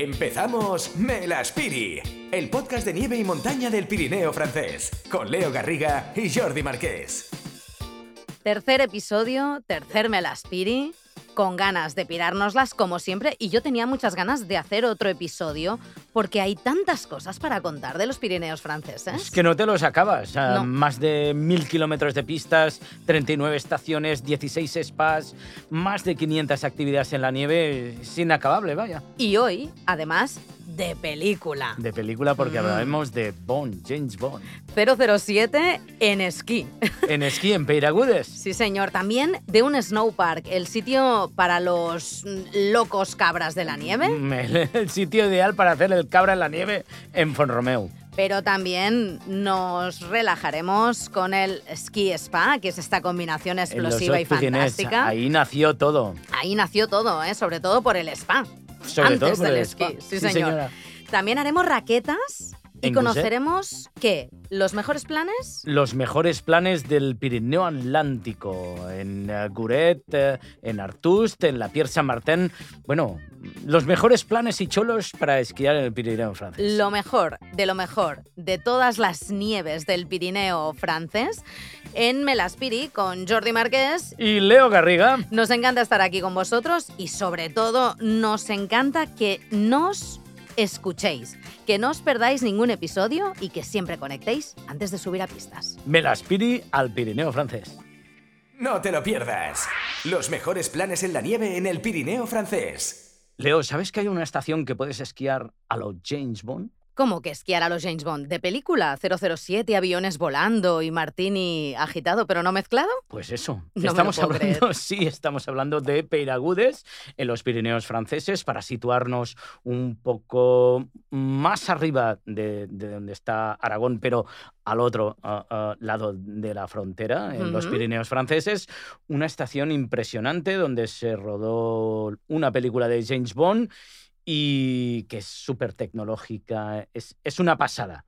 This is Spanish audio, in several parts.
Empezamos Melaspiri, el podcast de nieve y montaña del Pirineo francés, con Leo Garriga y Jordi Marqués. Tercer episodio, tercer Melaspiri, con ganas de pirárnoslas como siempre y yo tenía muchas ganas de hacer otro episodio porque hay tantas cosas para contar de los Pirineos franceses. Es que no te los acabas. Más de mil kilómetros de pistas, 39 estaciones, 16 spas, más de 500 actividades en la nieve. Es inacabable, vaya. Y hoy, además, de película. De película porque Mm. hablaremos de Bond, James Bond. 007 en esquí. En esquí, en Peiragudes. Sí, señor. También de un snowpark, el sitio para los locos cabras de la nieve. Mm, El, el sitio ideal para hacer el cabra en la nieve en Fonromeu. Pero también nos relajaremos con el ski spa, que es esta combinación explosiva y fantástica. Ahí. Ahí nació todo. nació todo, ¿eh? sobre todo por el spa. Sobre Antes todo por del el esquí, sí, señor. También haremos raquetas y ¿En conoceremos, ¿qué? ¿Los mejores planes? los mejores planes del Pirineo Atlántico, en eh, Guret, eh, en Artust, en la Pierre Saint-Martin. Bueno, los mejores planes y cholos para esquiar en el Pirineo francés. Lo mejor de lo mejor de todas las nieves del Pirineo francés en Melaspiri con Jordi Marqués. Y Leo Garriga. Nos encanta estar aquí con vosotros y sobre todo nos encanta que nos escuchéis, que no os perdáis ningún episodio y que siempre conectéis antes de subir a pistas. Melaspiri al Pirineo francés. No te lo pierdas. Los mejores planes en la nieve en el Pirineo francés. Leo, ¿sabes que hay una estación que puedes esquiar a los James Bond? ¿Cómo que esquiar a los James Bond? ¿De película? ¿007, aviones volando y Martini agitado pero no mezclado? Pues eso. No estamos hablando, creer. sí, estamos hablando de Peiragudes en los Pirineos franceses para situarnos un poco más arriba de, de donde está Aragón, pero al otro ah, ah, lado de la frontera, en los Ujú. Pirineos franceses, una estación impresionante donde se rodó una película de James Bond y que es súper tecnológica, es, es una pasada.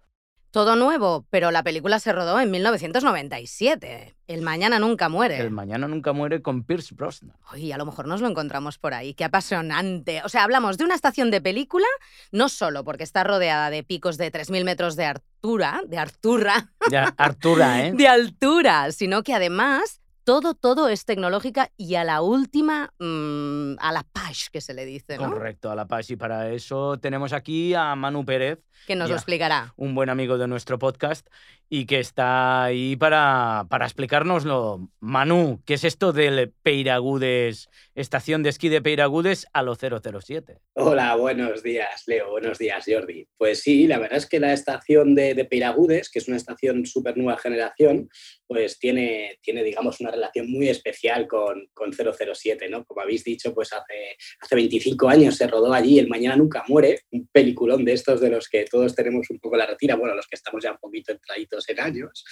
Todo nuevo, pero la película se rodó en 1997. El mañana nunca muere. El Mañana Nunca Muere con Pierce Brosnan. Oye, a lo mejor nos lo encontramos por ahí. Qué apasionante. O sea, hablamos de una estación de película, no solo porque está rodeada de picos de 3.000 metros de altura, de altura, Ya, Artura, ¿eh? de altura, sino que además todo, todo es tecnológica y a la última, mm, a la page que se le dice, ¿no? Correcto, a la paz. Y para eso tenemos aquí a Manu Pérez, Que nos lo explicará. un buen amigo de nuestro podcast, y que está ahí para, para explicárnoslo. Manu, ¿qué es esto del Peiragudes, estación de esquí de Peiragudes a lo 007? Hola, buenos días, Leo. Buenos días, Jordi. Pues sí, la verdad es que la estación de, de Peiragudes, que es una estación súper nueva generación, pues tiene, tiene, digamos, una relación muy especial con, con 007, ¿no? Como habéis dicho, pues hace, hace 25 años se rodó allí El Mañana Nunca Muere, un peliculón de estos de los que todos tenemos un poco la retira, bueno, los que estamos ya un poquito entraditos en años.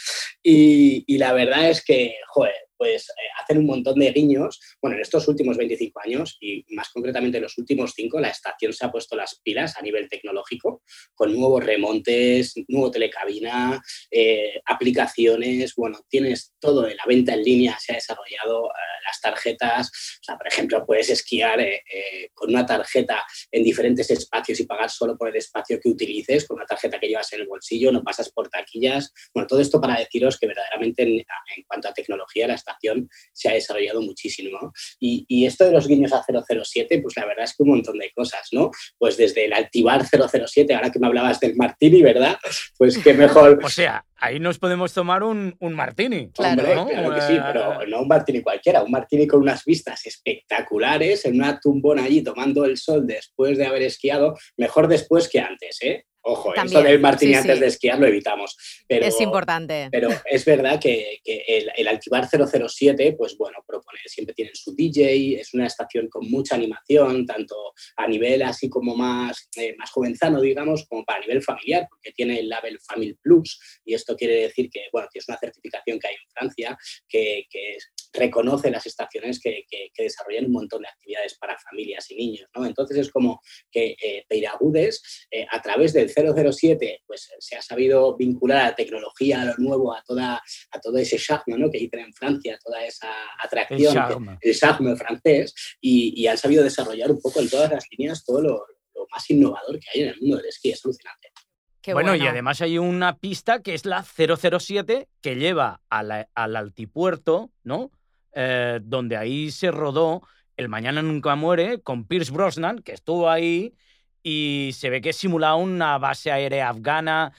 Y, y la verdad es que, joder, pues eh, hacen un montón de guiños. Bueno, en estos últimos 25 años y más concretamente en los últimos 5, la estación se ha puesto las pilas a nivel tecnológico con nuevos remontes, nuevo telecabina, eh, aplicaciones, bueno, tienes todo en la venta en línea, se ha desarrollado eh, las tarjetas, o sea, por ejemplo, puedes esquiar eh, eh, con una tarjeta en diferentes espacios y pagar solo por el espacio que utilices, con una tarjeta que llevas en el bolsillo, no pasas por taquillas, bueno, todo esto para deciros que verdaderamente en, en cuanto a tecnología la se ha desarrollado muchísimo. ¿no? Y, y, esto de los guiños a 007, pues la verdad es que un montón de cosas, ¿no? Pues desde el Altivar 007, ahora que me hablabas del Martini, ¿verdad? Pues qué mejor. O sea, ahí nos podemos tomar un, un martini. Claro. Hombre, ¿no? claro que sí, pero no un martini cualquiera, un martini con unas vistas espectaculares, en una tumbona allí tomando el sol después de haber esquiado, mejor después que antes, ¿eh? Ojo, También, esto del martini sí, antes sí. de esquiar lo evitamos. Pero, es importante. Pero es verdad que, que el, el, Altivar 007, pues bueno, propone, siempre tienen su DJ, es una estación con mucha animación, tanto a nivel así como más, eh, más jovenzano, digamos, como para nivel familiar, porque tiene el label Family Plus, y esto quiere decir que, bueno, que es una certificación que hay en Francia que, que reconoce las estaciones que, que, que, desarrollan un montón de actividades para familias y niños, ¿no? Entonces es como que eh, Peiragudes, eh, a través del 007, pues se ha sabido vincular a la tecnología, a lo nuevo, a, toda, a todo ese charme ¿no? que dicen en Francia, toda esa atracción, el charme, francés, y, y, han sabido desarrollar un poco en todas las líneas todo lo, lo más innovador que hay en el mundo del esquí, es alucinante. bueno, y además hay una pista que es la 007 que lleva al altipuerto, ¿no? Eh, donde ahí se rodó El Mañana Nunca Muere con Pierce Brosnan, que estuvo ahí y se ve que simula una base aérea afgana.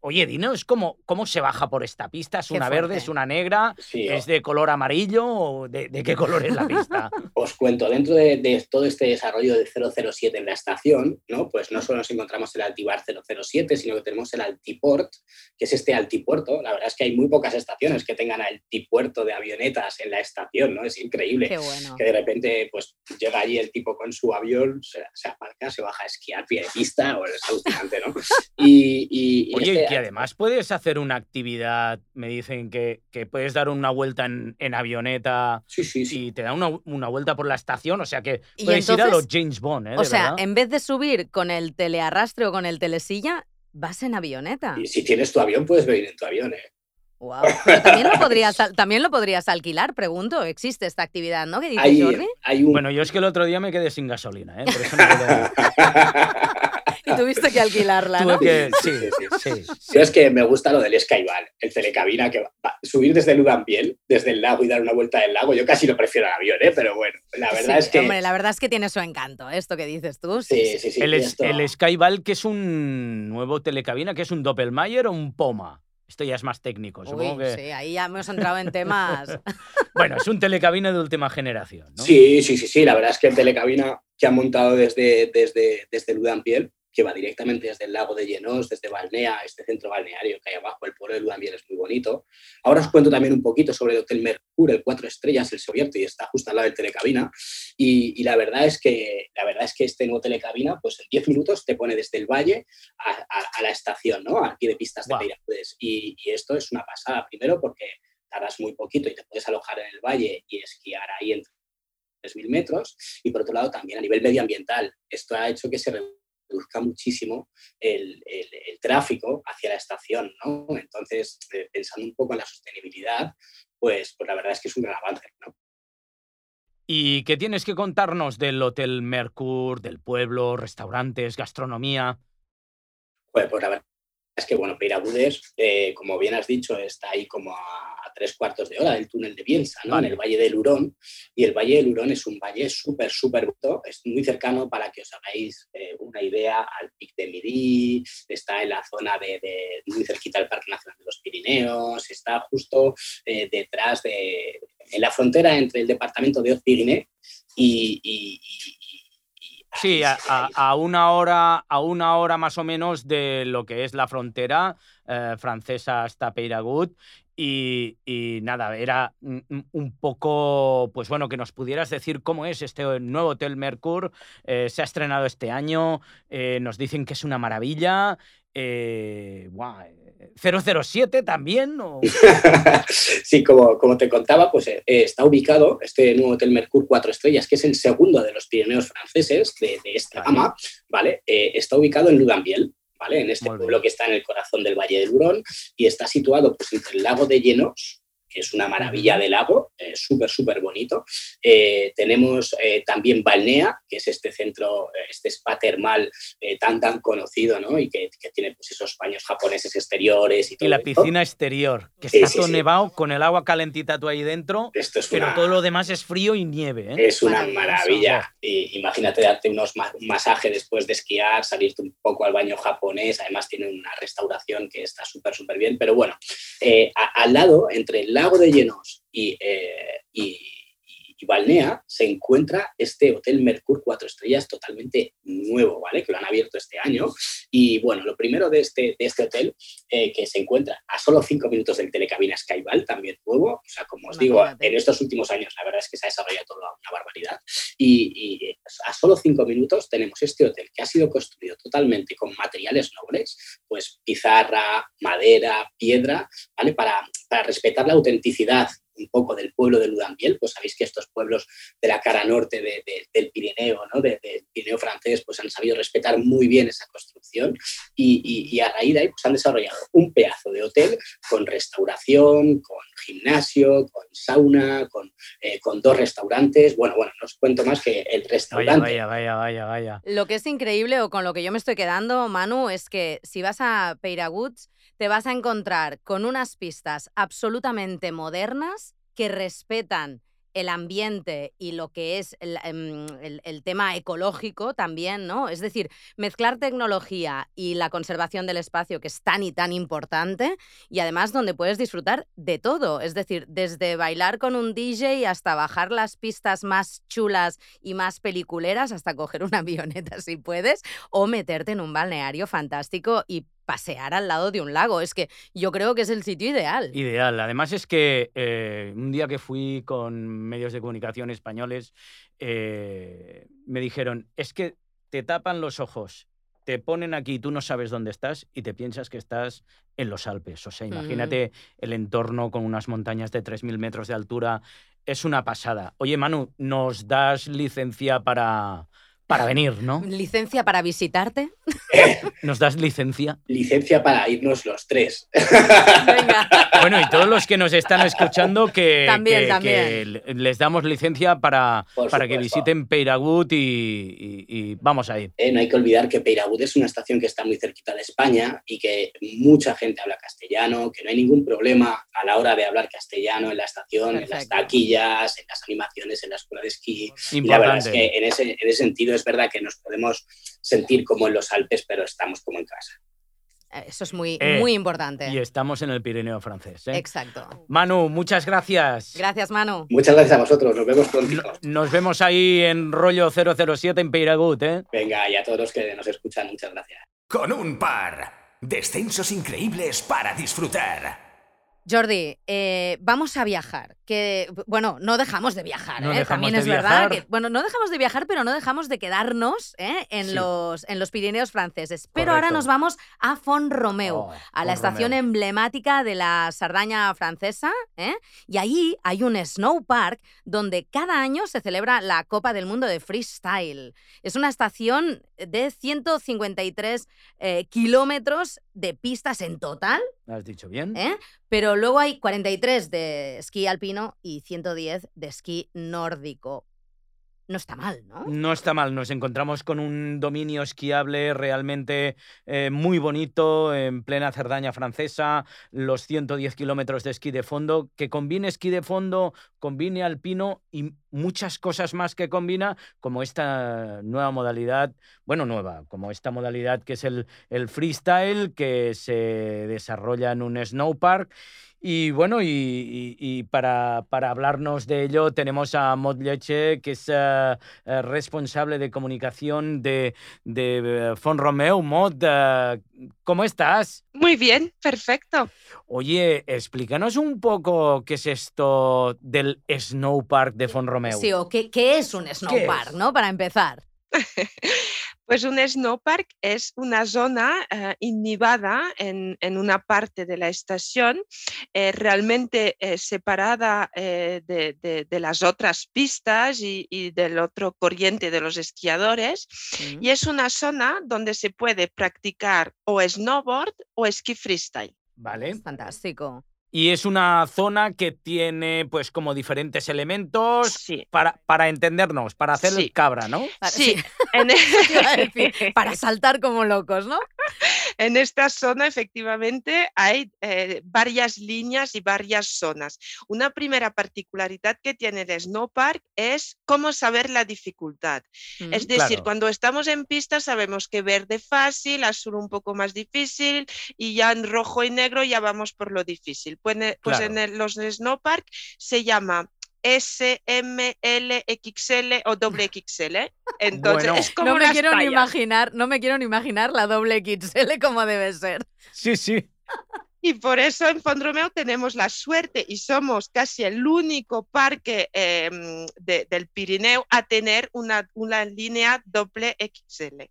Oye, dinos cómo, cómo se baja por esta pista. ¿Es una verde, es una negra? ¿Es de color amarillo o de, qué color es la pista? Os cuento, dentro de, todo este desarrollo de 007 en la estación, ¿no? pues no solo nos encontramos el Altibar 007, sino que tenemos el Altiport, que es este altipuerto. La verdad es que hay muy pocas estaciones que tengan altipuerto de avionetas en la estación, ¿no? Es increíble que de repente pues llega allí el tipo con su avión, se, aparca, se baja a esquiar pie de pista, o es alucinante, ¿no? Y, Oye, este que además puedes hacer una actividad, me dicen que, que puedes dar una vuelta en, en avioneta sí, sí, y te da una, una, vuelta por la estación, o sea que puedes ir a los James Bond, ¿eh? O sea, en vez de subir con el telearrastre o con el telesilla, vas en avioneta. Y si tienes tu avión, puedes venir en tu avión, ¿eh? Wow. también lo, podrías, también lo podrías alquilar, pregunto. ¿Existe esta actividad, no? ¿Qué dice Jordi? Bueno, yo es que el otro día me quedé sin gasolina, ¿eh? Por eso y tuviste que alquilarla, ¿no? Que... Sí, sí, sí, es que me gusta lo del Skyval, el telecabina, que va, subir desde el Udambiel, desde el lago y dar una vuelta del lago, yo casi lo prefiero al avión, ¿eh? Pero bueno, la verdad es que... Hombre, la verdad es que tiene su encanto, esto que dices tú. Sí, sí, sí. El, el Skyval, que es un nuevo telecabina, que es un Doppelmayr o un Poma. Esto ya es más técnico, supongo que... Sí, ahí ya hemos entrado en temas. bueno, es un telecabina de última generación, ¿no? Sí, sí, sí, sí. La verdad es que el telecabina que han montado desde, desde, desde Ludampiel que va directamente desde el lago de Llenos, desde Balnea, este centro balneario que hay abajo, el pueblo de también es muy bonito. Ahora os cuento también un poquito sobre el Hotel Mercure, el Cuatro Estrellas, el Sobierto, y está justo al lado del telecabina. Y, la, verdad es que, la verdad es que este nuevo telecabina, pues en 10 minutos te pone desde el valle a, la estación, ¿no? Pie de pistas de Peiracudes. Y, y esto es una pasada, primero porque tardas muy poquito y te puedes alojar en el valle y esquiar ahí entre 3.000 metros. Y por otro lado, también a nivel medioambiental, esto ha hecho que se reduzca muchísimo el, tráfico hacia la estación, ¿no? Entonces, eh, pensando un poco en la sostenibilidad, pues, pues la verdad es que es un gran avance, ¿no? ¿Y qué tienes que contarnos del Hotel Mercur, del pueblo, restaurantes, gastronomía? Pues, pues la verdad es que, bueno, Peiragudes, eh, como bien has dicho, está ahí como a tres cuartos de hora del túnel de Bielsa, ¿no? en el Valle del Hurón. Y el Valle del Hurón es un valle súper, súper bonito, es muy cercano para que os hagáis eh, una idea al Pic de Midi, está en la zona de, muy cerquita del Parque Nacional de los Pirineos, está justo eh, detrás de, en la frontera entre el departamento de Haute-Pyrénées y, Sí, a, una hora, a una hora más o menos de lo que es la frontera eh, francesa hasta Peiragut y, nada, era un poco, pues bueno, que nos pudieras decir cómo es este nuevo Hotel Mercure. Eh, se ha estrenado este año, eh, nos dicen que es una maravilla. Eh, 007 también. sí, como, como te contaba, pues eh, está ubicado este nuevo Hotel Mercure 4 estrellas, que es el segundo de los Pirineos franceses de, esta gama, ¿vale? está ubicado en Ludambiel, en este pueblo que está en el corazón del Valle del Hurón y está situado pues, entre el lago de Llenos que es una maravilla de lago, eh, súper, súper bonito. Eh, tenemos eh, también Balnea, que es este centro, este spa termal tan, tan conocido, ¿no? Y que, tiene pues, esos baños japoneses exteriores y todo. Y la piscina exterior, que está todo nevado, con el agua calentita tú ahí dentro, pero todo lo demás es frío y nieve. Es una maravilla. Y, imagínate darte unos un masaje después de esquiar, salirte un poco al baño japonés, además tiene una restauración que está súper, súper bien, pero bueno, al lado, entre el lago de Llenos y, eh, y, y, Balnea se encuentra este Hotel Mercur 4 estrellas totalmente nuevo, ¿vale? Que lo han abierto este año. Y bueno, lo primero de este, de este hotel, eh, que se encuentra a solo cinco minutos del telecabina Skyval, también nuevo. O sea, como os digo, en estos últimos años la verdad es que se ha desarrollado toda una barbaridad. Y, y a solo cinco minutos tenemos este hotel que ha sido construido totalmente con materiales nobles, pues pizarra, madera, piedra, ¿vale? Para para respetar la autenticidad un poco del pueblo de Ludambiel, pues sabéis que estos pueblos de la cara norte del Pirineo, ¿no? del Pirineo francés, pues han sabido respetar muy bien esa construcción y, a raíz de ahí pues han desarrollado un pedazo de hotel con restauración, con gimnasio, con sauna, con, eh, con, dos restaurantes. Bueno, bueno, no os cuento más que el restaurante. Vaya, vaya, vaya, vaya, Lo que es increíble o con lo que yo me estoy quedando, Manu, es que si vas a Peiraguts te vas a encontrar con unas pistas absolutamente modernas que respetan el ambiente y lo que es em, el, tema ecológico también, ¿no? Es decir, mezclar tecnología y la conservación del espacio, que es tan y tan importante, y además donde puedes disfrutar de todo, es decir, desde bailar con un DJ hasta bajar las pistas más chulas y más peliculeras hasta coger una avioneta si puedes, o meterte en un balneario fantástico y pasear al lado de un lago. Es que yo creo que es el sitio ideal. Ideal. Además es que eh, un día que fui con medios de comunicación españoles, eh, me dijeron, es que te tapan los ojos, te ponen aquí, tú no sabes dónde estás y te piensas que estás en los Alpes. O sea, imagínate el entorno con unas montañas de 3.000 metros de altura. Es una pasada. Oye, Manu, ¿nos das licencia para, para venir, ¿no? ¿Licencia para visitarte? ¿Nos das licencia? Licencia para irnos los tres. Venga. Bueno, y todos los que nos están escuchando que, les damos licencia para, para que visiten Peiragut y, vamos a ir. Eh, no hay que olvidar que Peiragut es una estación que está muy cerquita de España y que mucha gente habla castellano, que no hay ningún problema a la hora de hablar castellano en la estación, en las taquillas, en las animaciones, en la escuela de esquí. Y la verdad es que en ese, en ese sentido es verdad que nos podemos sentir como en los Alpes, pero estamos como en casa. Eh, eso es muy, eh, muy importante. Y estamos en el Pirineo francés. ¿eh? Exacto. Manu, muchas gracias. Gracias, Manu. Muchas gracias a vosotros. Nos vemos pronto. Nos vemos ahí en rollo 007 en Peiragut. ¿eh? Venga, y a todos los que nos escuchan, muchas gracias. Con un par. Descensos increíbles para disfrutar. Jordi, eh, vamos a viajar. Que, bueno, no dejamos de viajar, ¿eh? también es verdad. bueno, no dejamos de viajar, pero no dejamos de quedarnos ¿eh? en, los, en los Pirineos franceses. Pero ahora nos vamos a Font Romeu, oh, a la estación emblemática de la Sardaña francesa. Y allí hay un snow park donde cada año se celebra la Copa del Mundo de Freestyle. Es una estación de 153 kilómetros de pistas en total. has dicho bien. Pero luego hay 43 de esquí alpino y 110 de esquí nórdico no está mal, ¿no? No está mal, nos encontramos con un dominio esquiable realmente eh, muy bonito en plena Cerdaña francesa, los 110 kilómetros de esquí de fondo, que combine esquí de fondo, combine alpino y muchas cosas más que combina, como esta nueva modalidad, bueno, nueva, como esta modalidad que es el, el freestyle, que se desarrolla en un snowpark y bueno, y, para, hablarnos de ello tenemos a Mod Leche, que es eh, eh, responsable de comunicación de, de eh, Romeo. Mod, ¿cómo estás? Muy bien, perfecto. Oye, explícanos un poco qué es esto del Snowpark de Romeo. Sí, o qué, es un Snowpark, ¿no? Para empezar. Pues un snowpark es una zona uh, inhibada en, una parte de la estación, eh, realmente eh, separada de, las otras pistas y, del otro corriente de los esquiadores. Y es una zona donde se puede practicar o snowboard o esquí freestyle. Vale. Fantástico. Y es una zona que tiene pues como diferentes elementos para, para entendernos, para hacer el cabra, ¿no? Sí, e para saltar como locos, ¿no? En esta zona efectivamente hay eh, varias líneas y varias zonas. Una primera particularidad que tiene el snowpark es cómo saber la dificultad. Mm, es decir, cuando estamos en pista sabemos que verde fácil, azul un poco más difícil y ya en rojo y negro ya vamos por lo difícil. Pues, pues en los snowpark se llama S, M, L, XL o doble XL. Entonces es como no me quiero ni imaginar, no me quiero ni imaginar la doble XL como debe ser. Sí, sí. Y por eso en Fondromeo tenemos la suerte y somos casi el único parque em, del Pirineo a tener una, una línea doble XL.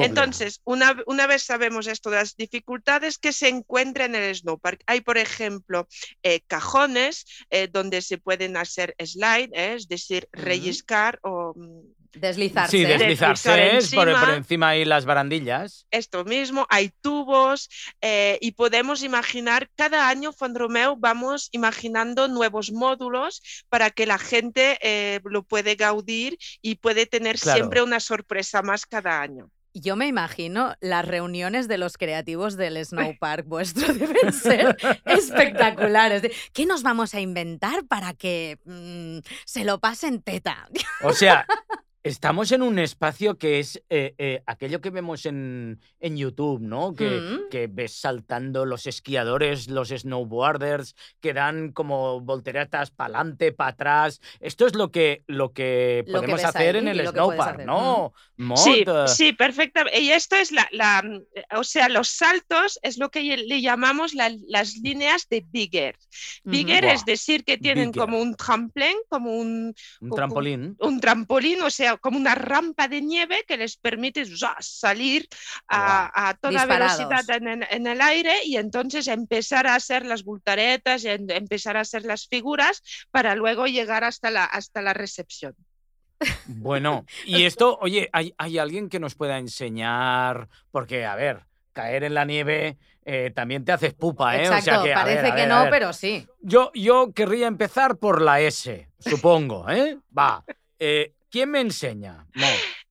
Entonces, una, una, vez sabemos esto de las dificultades que se encuentran en el snowpark, hay, por ejemplo, eh, cajones eh, donde se pueden hacer slide, eh, es decir, relliscar o mm, Deslizarse. Sí, Deslizar deslizarse es por, por encima. ahí las barandillas. Esto mismo, hay tubos eh, y podemos imaginar, cada año Fondromeu vamos imaginando nuevos módulos para que la gente eh, lo puede gaudir y puede tener Claro. siempre una sorpresa más cada año. Yo me imagino las reuniones de los creativos del Snow Park vuestro deben ser espectaculares. De, ¿Qué nos vamos a inventar para que mm, se lo pasen teta? O sea, estamos en un espacio que es eh, eh, aquello que vemos en, en YouTube, ¿no? Que, Mm. que ves saltando los esquiadores, los snowboarders, que dan como volteretas para adelante, para atrás. Esto es lo que, lo que Lo que podemos hacer ahí en el snowpark. ¿no? Mod, Sí, eh, sí, perfectamente. Y esto es la, la, mm, o sea, los saltos es lo que le llamamos la- las líneas de Bigger. Bigger es decir que tienen Bigger. como un trampolín, como un, un trampolín. un trampolín, o sea, como una rampa de nieve que les permite salir a, a toda Disparados. velocidad en, en- en el aire y entonces empezar a hacer las voltaretas y en- empezar a hacer las figuras para luego llegar hasta la, hasta la recepción. Bueno, y esto, oye, ¿hay, hay alguien que nos pueda enseñar? Porque, a ver, caer en la nieve eh, también te haces pupa, ¿eh? Exacto, o sea que, parece ver, que ver, no, pero sí. Yo, yo querría empezar por la S, supongo, ¿eh? Va. Eh, ¿Quién me enseña?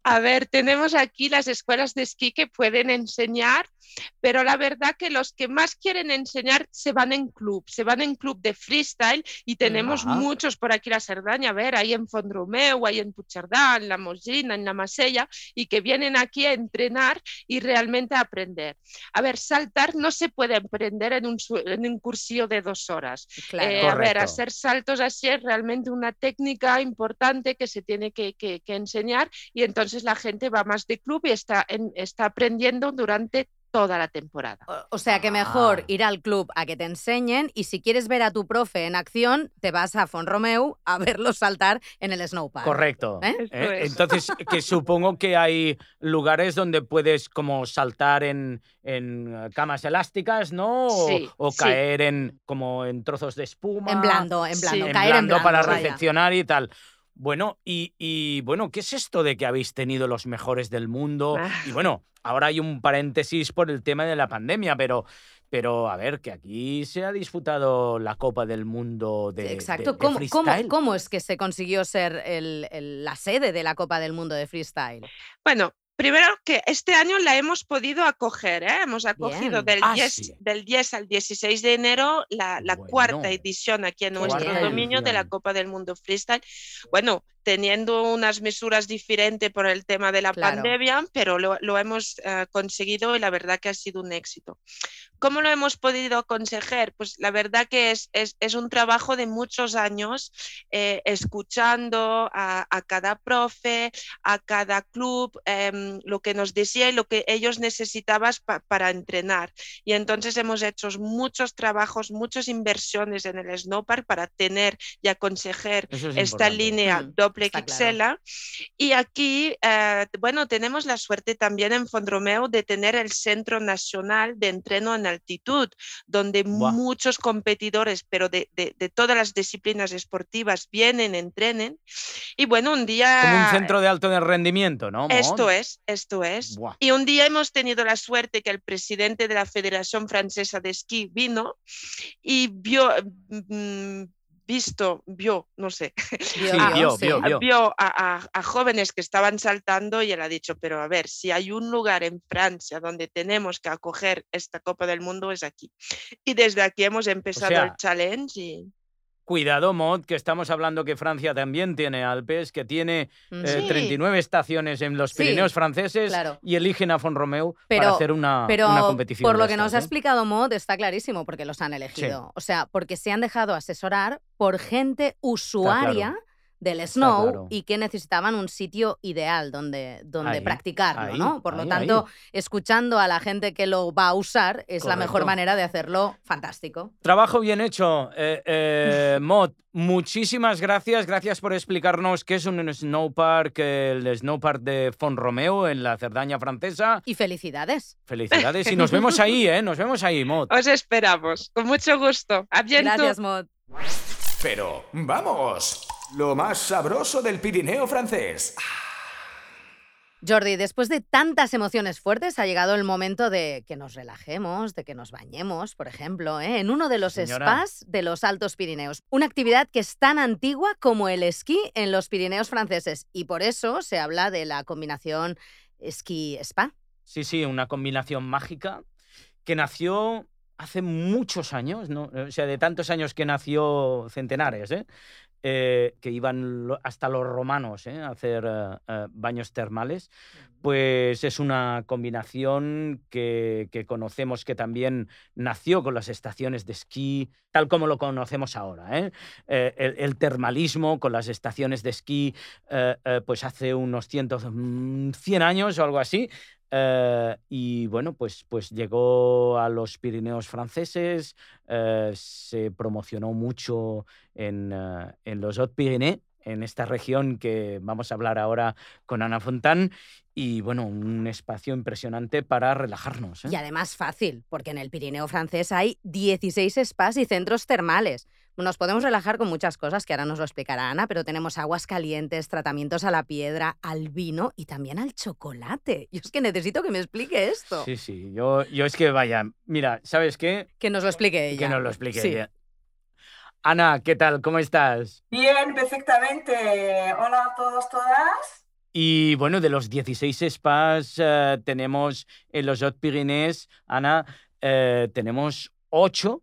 A ver, tenemos aquí las escuelas de esquí que pueden enseñar, pero la verdad que los que más quieren enseñar se van en club, se van en club de freestyle y tenemos Ajá. muchos por aquí en la Cerdaña, a ver, hay en Fondromeu, hay en Puigcerdà, en la Mosina, en la Masella, y que vienen aquí a entrenar y realmente a aprender. A ver, saltar no se puede aprender en un, en un cursillo de dos horas. Claro. Eh, a ver, hacer saltos así es realmente una técnica importante que se tiene que, que- que enseñar y entonces la gente va más de club y está, en- está aprendiendo durante toda la temporada. O- O sea que mejor Ah. ir al club a que te enseñen y si quieres ver a tu profe en acción, te vas a Fonromeu a verlo saltar en el snowpark. Correcto. ¿Eh? ¿eh? es. Entonces, que supongo que hay lugares donde puedes como saltar en, en eh, camas elásticas, ¿no? O, Sí, o sí. caer en como en trozos de espuma. En blando, en blando, Sí. caer en blando. para vaya. recepcionar y tal. Bueno, y, y, bueno, ¿qué es esto de que habéis tenido los mejores del mundo? Ah. Y bueno, ahora hay un paréntesis por el tema de la pandemia, pero, pero a ver, que aquí se ha disputado la Copa del Mundo de, Exacto. de ¿Cómo, cómo, freestyle. cómo es que se consiguió ser el- el- la sede de la Copa del Mundo de Freestyle? Bueno, primero que este año la hemos podido acoger, ¿eh? hemos acogido del, Ah, 10, sí. del 10 al 16 de enero la, la Bueno. cuarta edición aquí en nuestro dominio de la. Copa del Mundo Freestyle. Bueno, teniendo unas mesuras diferentes por el tema de la Claro. pandemia, pero lo, lo hemos eh, conseguido y la verdad que ha sido un éxito. ¿Cómo lo hemos podido conseguir? Pues la verdad que es, es, es un trabajo de muchos años eh, escuchando a, a cada profe, a cada club, em, lo que nos decía y lo que ellos necesitaban pa- para entrenar. Y entonces hemos hecho muchos trabajos, muchas inversiones en el snowpark para tener y aconsejar es esta importante. línea Mm, doble está Xela. Y aquí, eh, bueno, tenemos la suerte también en Fondromeu de tener el Centro Nacional de Entreno en Altitud, donde Buah. muchos competidores, pero de, de- de todas las disciplinas esportivas, vienen, entrenen. Y bueno, un día... Como un centro de alto rendimiento, ¿no? Mon? Esto es, esto es. Buah. Y un día hemos tenido la suerte que el presidente de la Federación Francesa de Esquí vino y vio, mm, visto, vio, no sé, Vio, Sí, vio, vio, sí. vio, vio. vio a, a- a jóvenes que estaban saltando y él ha dicho, pero a ver, si hay un lugar en Francia donde tenemos que acoger esta Copa del Mundo es aquí. Y desde aquí hemos empezado el sea, challenge y Cuidado, Mod, que estamos hablando que Francia también tiene Alpes, que tiene Mm. eh, Sí. 39 estaciones en los Sí, Pirineos franceses claro. y eligen a Fonromeu para Pero- hacer una, Pero una competición. por lo que nos ha explicado Mod está clarísimo porque los han elegido. O sea, porque se han dejado asesorar por gente usuaria del snow claro. y que necesitaban un sitio ideal donde, donde Ahí, practicarlo, ahí, ¿no? Por lo ahí, tanto, escuchando a la gente que lo va a usar es la mejor manera de hacerlo fantástico. Trabajo bien hecho. Eh, eh, Mod, muchísimas gracias. Gracias por explicarnos qué es un snowpark, el snowpark de Fonromeu en la Cerdaña francesa. Y felicidades. Felicidades y nos vemos ahí, ¿eh? Nos vemos ahí, Mod. os esperamos. Con mucho gusto. Gracias, Mod. Pero, vamos, lo más sabroso del Pirineo francés. Jordi, después de tantas emociones fuertes, ha llegado el momento de que nos relajemos, de que nos bañemos, por ejemplo, ¿eh? en uno de los spas de los Altos Pirineos. Una actividad que es tan antigua como el esquí en los Pirineos franceses. Y por eso se habla de la combinación esquí-spa. Sí, sí, una combinación mágica que nació hace muchos años, ¿no? o sea, de tantos años que nació centenares, ¿eh? Eh, que iban hasta los romanos ¿eh? a hacer eh, baños termales, pues es una combinación que, conocemos que también nació con las estaciones de esquí, tal como lo conocemos ahora. El, el, termalismo con las estaciones de esquí, pues hace unos cientos, 100 mm, años o algo así, eh, y bueno, pues, pues llegó a los Pirineos franceses, eh, se promocionó mucho en, eh, en los Hautes-Pyrénées, en esta región que vamos a hablar ahora con Ana Fontán. Y bueno, un espacio impresionante para relajarnos. Y además fácil, porque en el Pirineo francés hay 16 spas y centros termales. Nos podemos relajar con muchas cosas que ahora nos lo explicará Ana, pero tenemos aguas calientes, tratamientos a la piedra, al vino y también al chocolate. Yo es que necesito que me explique esto. Sí, sí, yo, yo es que vaya, mira, ¿sabes qué? Que nos lo explique ella. Que nos lo explique ella. Ana, ¿qué tal? ¿Cómo estás? Bien, perfectamente. Hola a todos, todas. Y bueno, de los 16 spas eh, tenemos en los Hautes-Pyrénées, Ana, eh, tenemos 8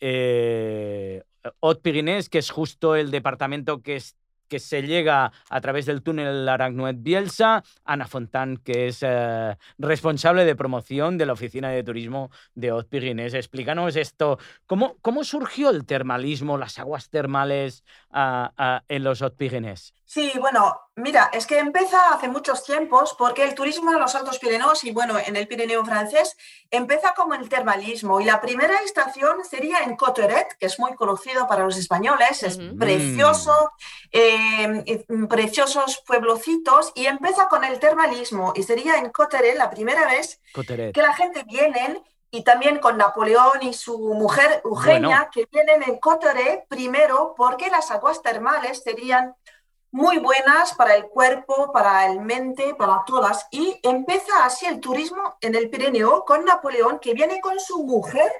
eh, Haute-Pyrénées, que es justo el departamento que, que se llega a través del túnel Aragnuet-Bielsa, Ana Fontán, que es eh, responsable de promoción de la Oficina de Turismo de Haute-Pyrénées. Explícanos esto, ¿cómo, ¿cómo surgió el termalismo, las aguas termales ah, ah, en los Haute-Pyrénées? Sí, bueno, mira, es que empieza hace muchos tiempos porque el turismo en los Altos Pirineos y bueno, en el Pirineo francés empieza como el termalismo y la primera estación sería en Coteret, que es muy conocido para los españoles, es precioso, eh, preciosos pueblocitos y empieza con el termalismo y sería en Coteret la primera vez que la gente viene y también con Napoleón y su mujer Eugenia, que vienen en Coteret primero porque las aguas termales serían muy buenas para el cuerpo, para el mente, para todas. Y empieza así el turismo en el Pirineo con Napoleón, que viene con su mujer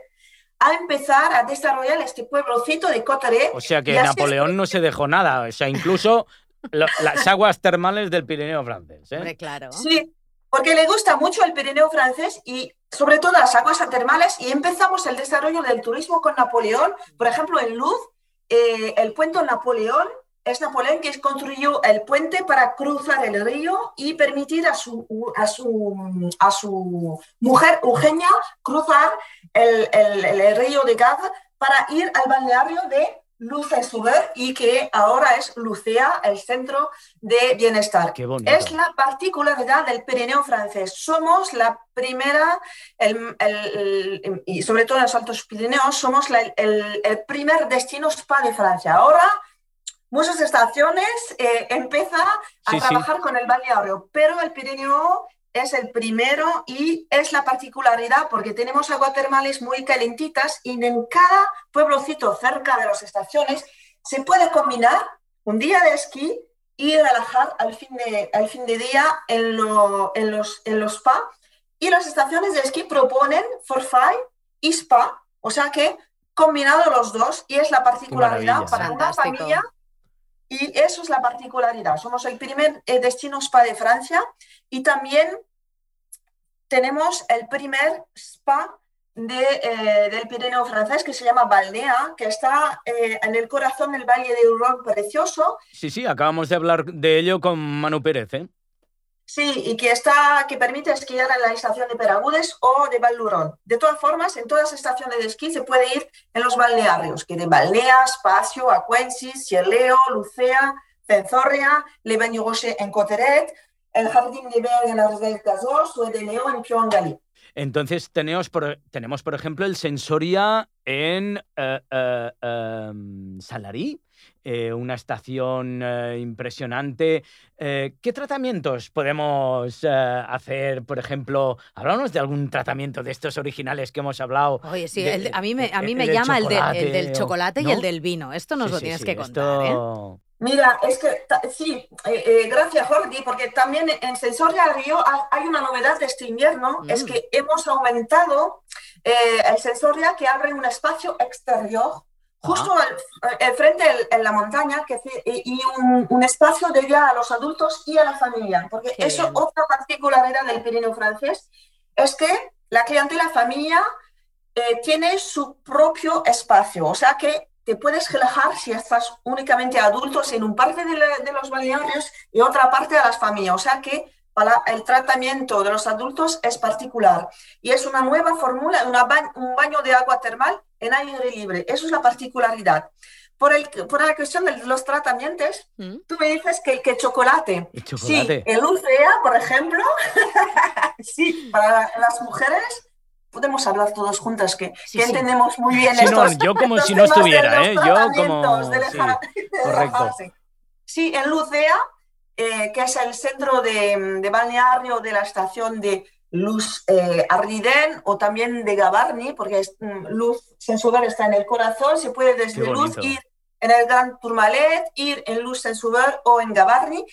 a empezar a desarrollar este pueblocito de Cotaré. O sea que Napoleón no se dejó nada, o sea, incluso las aguas termales del Pirineo francés. ¿eh? claro. Sí, porque le gusta mucho el Pirineo francés y sobre todo las aguas termales y empezamos el desarrollo del turismo con Napoleón, por ejemplo, en Luz, eh, el puente Napoleón es Napoleón que construyó el puente para cruzar el río y permitir a su, a su, a su mujer Eugenia cruzar el, el, río de Gaz para ir al balneario de Luce-Suber y que ahora es Lucea, el centro de bienestar. es la particularidad del Pirineo francés. Somos la primera, y sobre todo en los Altos Pirineos, somos el, el primer destino spa de Francia. Ahora muchas estaciones eh, empiezan a trabajar con el balneario, pero el Pirineo es el primero y es la particularidad porque tenemos aguas termales muy calentitas y en cada pueblocito cerca de las estaciones se puede combinar un día de esquí y relajar al fin de, al fin de día en, en, los, en los spa. Y las estaciones de esquí proponen forfait y spa, o sea que combinado los dos y es la particularidad para una familia y eso es la particularidad. Somos el primer eh, destino spa de Francia y también tenemos el primer spa de, eh, del Pirineo francés que se llama Balnea, que está eh, en el corazón del Valle de Uron precioso. Sí, sí, acabamos de hablar de ello con Manu Pérez. ¿eh? Sí, y que, está, que permite esquiar en la estación de Peragudes o de Valdurón. De todas formas, en todas las estaciones de esquí se puede ir en los balnearios, que de Balnea, Espacio, Acuensis, Cieleo, Lucea, Cenzorria, Le Bain en Coteret, el Jardín de Berg en Cazos o el de Leo en Piongali. Entonces tenemos por, tenemos, por ejemplo, el Sensoria en eh, eh, em, Salarí, eh, una estación impresionante. ¿Qué tratamientos podemos hacer, por ejemplo? Hablamos de algún tratamiento de estos originales que hemos hablado. Oye, sí, a mí me, a mí me llama el, del chocolate y el del vino. Esto nos lo tienes que contar. Mira, es que sí, eh, eh, gracias Jordi, porque también en Sensoria Río hay una novedad de este invierno, es mm. que hemos aumentado eh, el Sensoria que abre un espacio exterior justo al, frente en la montaña que, y un, espacio de a los adultos y a la familia, porque eso otra particularidad del Pirineo francés es que la clientela familia tiene su propio espacio, o sea que te puedes relajar si estás únicamente adultos en un parte de, los balnearios y otra parte de las familias. O sea que para el tratamiento de los adultos es particular. Y es una nueva fórmula, un baño de agua termal en aire libre. Eso es la particularidad. Por, el, por la cuestión de los tratamientos, mm. tú me dices que, que chocolate. El chocolate. Sí, el UCEA, por ejemplo, sí, para las mujeres podemos hablar todos juntas, que, entendemos muy bien sí, Yo como si no estuviera, ¿eh? Yo como... Sí, correcto. Sí, en Lucea, eh, que es el centro de, de, balneario de la estación de Luz eh, Arriden o también de Gavarni, porque es, mm, Luz Sensual está en el corazón, se puede desde Luz ir en el Gran Tourmalet, ir en Luz en o en Gavarni.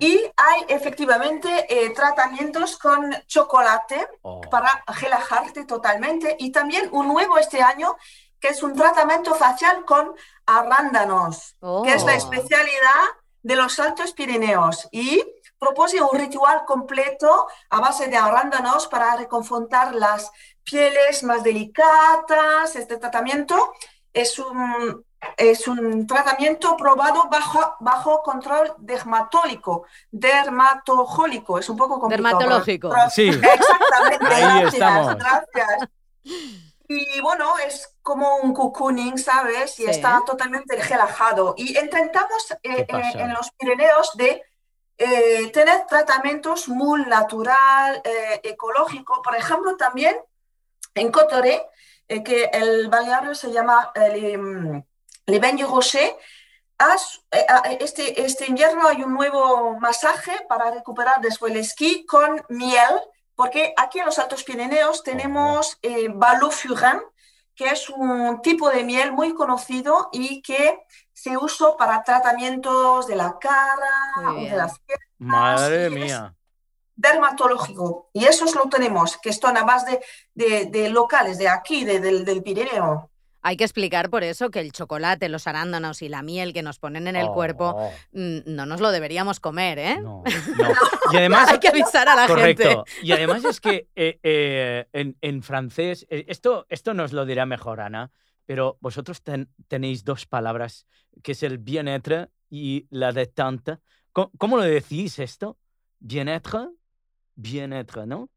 Y hay efectivamente eh, tratamientos con chocolate oh. para relajarte totalmente. Y también un nuevo este año, que es un tratamiento facial con arándanos, que es la oh. especialidad de los Altos Pirineos. Y propuse un ritual completo a base de arándanos para reconfortar las pieles más delicadas. Este tratamiento es un es un tratamiento probado bajo, bajo control dermatólico, dermatojólico, es un poco complicado. Dermatológico. Sí. Exactamente. Ahí estamos. gracias. Y bueno, es como un cocooning, ¿sabes? Y está totalmente relajado. Y intentamos eh, eh, en los Pirineos de eh, tener tratamientos muy natural, ecológico. Por ejemplo, también en Cotoré, que el balneario se llama Le Bain Rocher. Eh, este, este invierno hay un nuevo masaje para recuperar después el esquí con miel, porque aquí en los Altos Pirineos tenemos eh, Furin, que es un tipo de miel muy conocido y que se usa para tratamientos de la cara, de las piernas. Madre mía. Dermatológico. Y eso lo tenemos, que están a base de, de, locales de aquí, del, del Pirineo. Hay que explicar por eso que el chocolate, los arándanos y la miel que nos ponen en el cuerpo oh. mm, no nos lo deberíamos comer, ¿eh? No, no. Y además hay que avisar a la correcto. Y además es que eh, eh, en, francés, eh, esto, esto nos lo dirá mejor Ana, pero vosotros tenéis dos palabras, que es el bien-être y la détente. ¿Cómo, ¿Cómo, lo decís esto? Bien-être, bien-être, ¿no?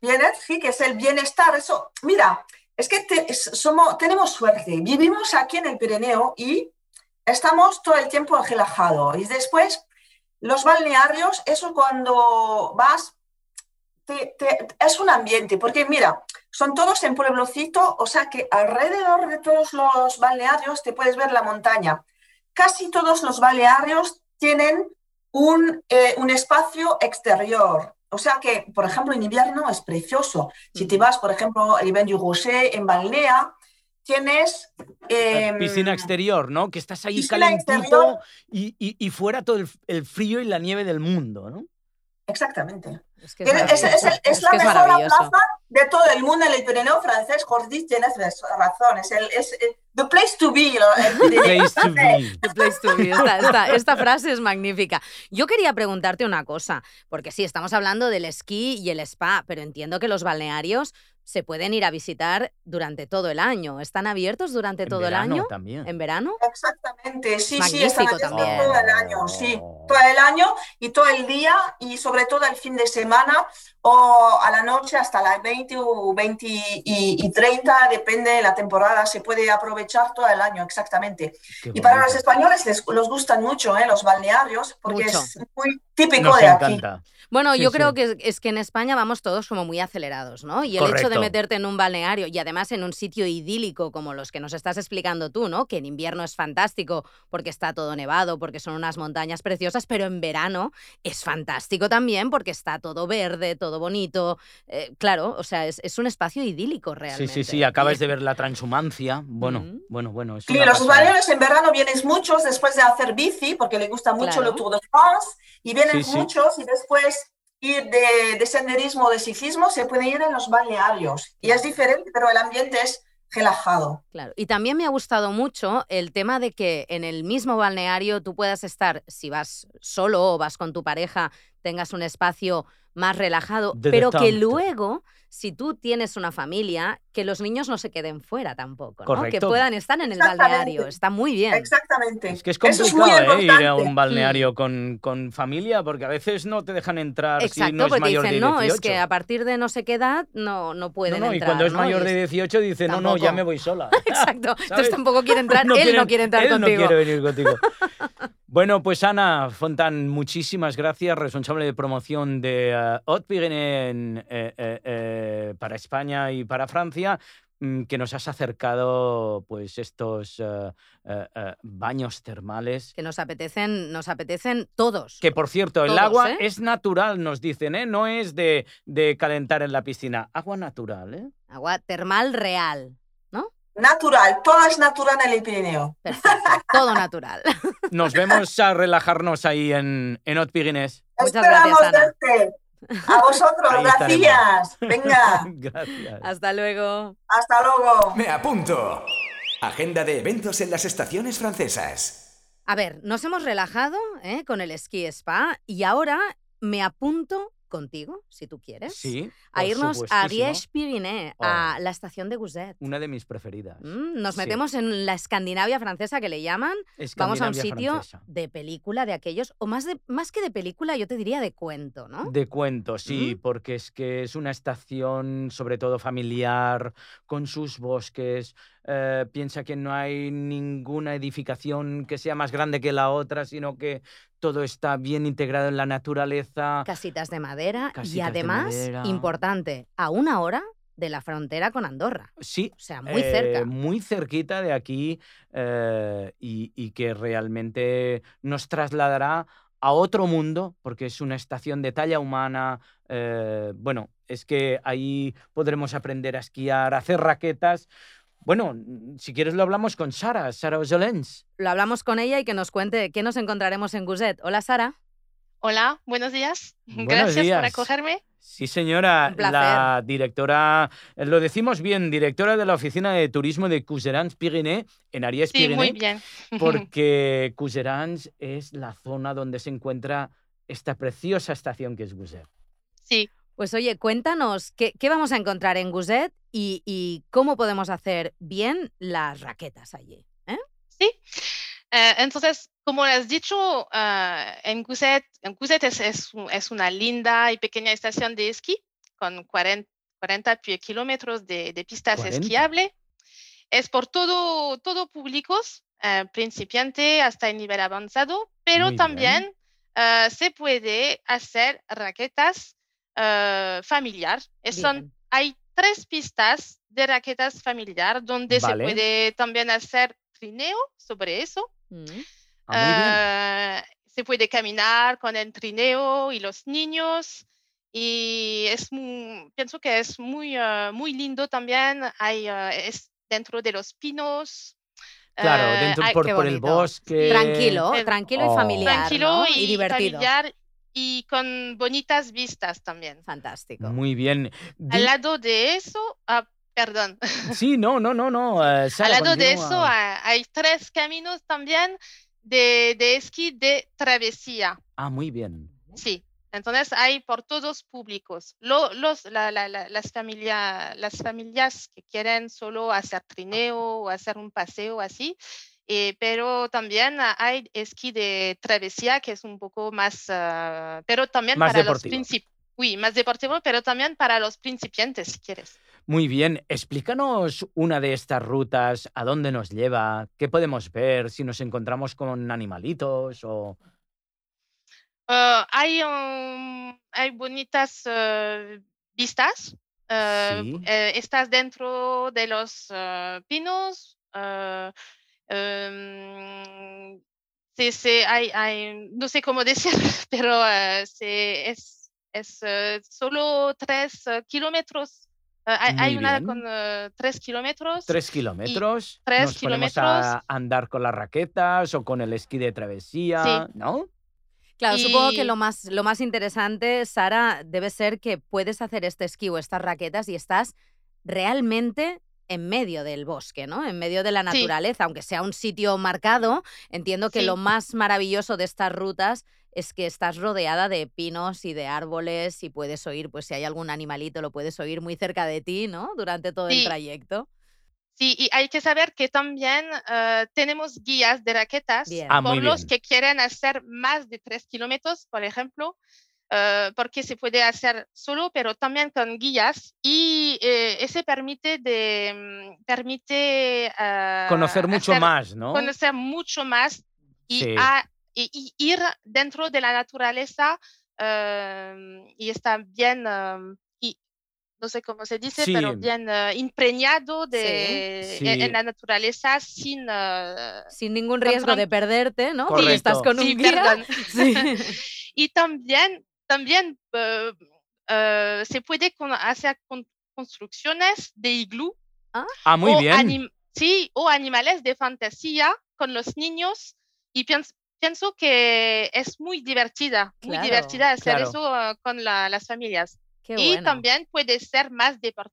Bien-être, sí, que es el bienestar. Eso, mira, es que somos, tenemos suerte. Vivimos aquí en el Pirineo y estamos todo el tiempo relajados. Y después, los balnearios, eso cuando vas, es un ambiente, porque mira, son todos en pueblocito, o sea que alrededor de todos los balnearios te puedes ver la montaña. Casi todos los balnearios tienen un, eh, un espacio exterior. O sea que, por ejemplo, en invierno es precioso. Si te vas, por ejemplo, a Iben du Rocher, en Balnea, tienes... Em, piscina exterior, ¿no? Que estás ahí calentito y, y, fuera todo el, frío y la nieve del mundo, ¿no? Exactamente. Es, es, la mejor plaza de todo el mundo en el Pirineo francés. Jordi, tienes razón. Es el, es the place to be. The place to be. The place to be. Esta, frase es magnífica. Yo quería preguntarte una cosa, porque sí, estamos hablando del esquí y el spa, pero entiendo que los balnearios se pueden ir a visitar durante todo el año. ¿Están abiertos durante todo el año? También. ¿En verano? Exactamente, sí, sí, están abiertos todo el año, sí, todo el año y todo el día y sobre todo el fin de semana o a la noche hasta las 20 o 20 y, 30, depende de la temporada, se puede aprovechar todo el año, exactamente. y para los españoles les, gustan mucho ¿eh? los balnearios porque es muy típico de aquí. Bueno, yo creo que es que en España vamos todos como muy acelerados, ¿no? Y el hecho de meterte en un balneario y además en un sitio idílico como los que nos estás explicando tú, ¿no? Que en invierno es fantástico porque está todo nevado, porque son unas montañas preciosas, pero en verano es fantástico también porque está todo verde, todo todo bonito. Eh, claro, o sea, es, es un espacio idílico Sí, realmente. sí, sí, acabas Y- de ver la transhumancia. Bueno, bueno, bueno. Es Sí, los en verano vienen muchos después de hacer bici, porque les gusta mucho Claro. el Tour de France, y vienen Sí, sí. muchos y después ir de, de senderismo o de ciclismo se puede ir en los balnearios. Y es diferente, pero el ambiente es relajado. Claro, y también me ha gustado mucho el tema de que en el mismo balneario tú puedas estar, si vas solo o vas con tu pareja, tengas un espacio más relajado, De pero que luego, si tú tienes una familia, que los niños no se queden fuera tampoco, ¿no? que puedan estar en el balneario. Está muy bien. Exactamente. Es que es complicado ¿eh? ir a un balneario con, con familia porque a veces no te dejan entrar si Exacto, no es porque mayor dicen, de no, 18. es que a partir de no sé qué edad no, no no, pueden no, y entrar. cuando es ¿no? mayor de es- 18 dice, no, no, ya me voy sola. Exacto, ¿Sabes? entonces tampoco quiere entrar, No él quiere- no quiere entrar él contigo. no quiere venir contigo. Bueno, pues Ana Fontán, muchísimas gracias, responsable de promoción de uh, Haute Pyrénées en, eh, eh, eh, para España y para Francia, mm, que nos has acercado pues estos eh, eh, eh, baños termales. Que nos apetecen, nos apetecen todos. Que por cierto, el agua ¿eh? es natural, nos dicen, ¿eh? no es de, de calentar en la piscina. Agua natural, ¿eh? Agua termal real. Natural, todo es natural en el Pirineo. Perfecto, todo natural. Nos vemos a relajarnos ahí en, en Pyrénées. Muchas Esperamos gracias, Ana. A vosotros, Ahí estaremos. gracias. Venga, Gracias. Hasta luego. hasta luego. Me apunto. Agenda de eventos en las estaciones francesas. A ver, nos hemos relajado ¿eh? con el esquí spa y ahora me apunto contigo, si tú quieres, Sí, a irnos a. Riège-Pyrénées, a la estación de Guzet. Una de mis preferidas. Mm, nos Sí. metemos en la Escandinavia francesa que le llaman. Vamos a un sitio francesa. de película de aquellos, o más, de, más que de película, yo te diría de cuento, ¿no? De cuento, sí, Mm. porque es que es una estación sobre todo familiar, con sus bosques. eh, piensa que no hay ninguna edificación que sea más grande que la otra, sino que todo está bien integrado en la naturaleza. Casitas de madera Casitas y de además, madera. importante, a una hora de la frontera con Andorra. Sí, O sea, muy eh, cerca. muy cerquita de aquí eh, y, y que realmente nos trasladará a otro mundo, porque es una estación de talla humana. eh, bueno, es que ahí podremos aprender a esquiar, a hacer raquetas. Bueno, si quieres lo hablamos con Sara, Sara Ojolens. Lo hablamos con ella y que nos cuente qué nos encontraremos en Guzet. Hola, Sara. Hola, buenos días. Buenos Gracias días. por acogerme. Sí, señora, la directora, eh, lo decimos bien, directora de la Oficina de Turismo de Couserans Pyrénées en Ariès Sí, muy bien. porque Couserans es la zona donde se encuentra esta preciosa estación que es Guzet. Sí, Pues oye, cuéntanos qué, qué vamos a encontrar en Guzet y, y cómo podemos hacer bien las raquetas allí. ¿eh? sí. Eh, entonces, como has dicho, eh, en Guzet, en Guzet es, es es una linda y pequeña estación de esquí con 40, 40 pie- kilómetros de, de pistas 40. esquiables. Es por todo, todo públicos, eh, principiante hasta el nivel avanzado, pero Muy también eh, se puede hacer raquetas eh, familiar. Son hay tres pistas de raquetas familiar donde Vale. se puede también hacer trineo sobre eso. Mm. Ah, muy. Eh, se puede caminar con el trineo y los niños. Y es mu- pienso que es muy, eh, muy lindo también. Hay, eh, es dentro de los pinos. Claro, eh, dentro hay- por, el bosque. Tranquilo, tranquilo oh. y familiar. tranquilo ¿no? y, divertido. familiar y con bonitas vistas también. Fantástico. Muy bien. Di- Al lado de eso, ah, perdón, Sí, no, no, no, no. eh, Sara, al lado de continúa. eso ah, hay tres caminos también de, de esquí de travesía. Ah, muy bien. Sí, entonces hay por todos públicos. Lo- los, la- la- la- las, familia- las familias que quieren solo hacer trineo o hacer un paseo así, eh, pero también ah, hay esquí de travesía que es un poco más, ah, pero también Más para los deportivo. principiantes. Sí, más deportivo, pero también para los principiantes, si quieres. Muy bien. Explícanos una de estas rutas, a dónde nos lleva, qué podemos ver, si nos encontramos con animalitos o... Ah, hay, um, hay bonitas eh, vistas. eh, Sí. estás dentro de los pinos. Em, sí, sí, hay, hay- no sé cómo decir, pero eh, sí, es, es eh, solo tres eh, kilómetros. Hay, una con tres kilómetros. Tres kilómetros. tres Nos ponemos a kilómetros. andar con las raquetas o con el esquí de travesía, ¿no? Claro, supongo que lo más, lo más interesante, Sara, debe ser que puedes hacer este esquí o estas raquetas y estás realmente en medio del bosque, ¿no? En medio de la Sí. naturaleza, aunque sea un sitio marcado. Entiendo que Sí. lo más maravilloso de estas rutas es que estás rodeada de pinos y de árboles y puedes oír, pues si hay algún animalito, lo puedes oír muy cerca de ti, ¿no? Durante todo el trayecto. Sí, y hay que saber que también eh, tenemos guías de raquetas Bien. Ah, por los bien. que quieren hacer más de tres kilómetros, por ejemplo, eh, porque se puede hacer solo, pero también con guías y eh, ese permite de mm, permite eh, Conocer mucho hacer- más, ¿no? conocer mucho más y, Sí. a- y- y ir dentro de la naturaleza eh, y está bien eh, y no sé cómo se dice, Sí. pero bien eh, impregnado de, Sí. En, en la naturaleza sin eh, Sin ningún riesgo de perderte, ¿no? Porque estás Correcto. con un sí, guía. y también también eh, eh, se puede con- hacer con- construcciones de iglú Ah, muy o bien. anim- sí, o animales de fantasía con los niños y pienso, pienso que es muy divertida, muy divertida hacer claro. eso eh, con la- las familias. Qué y bueno. también puede ser más depor- eh,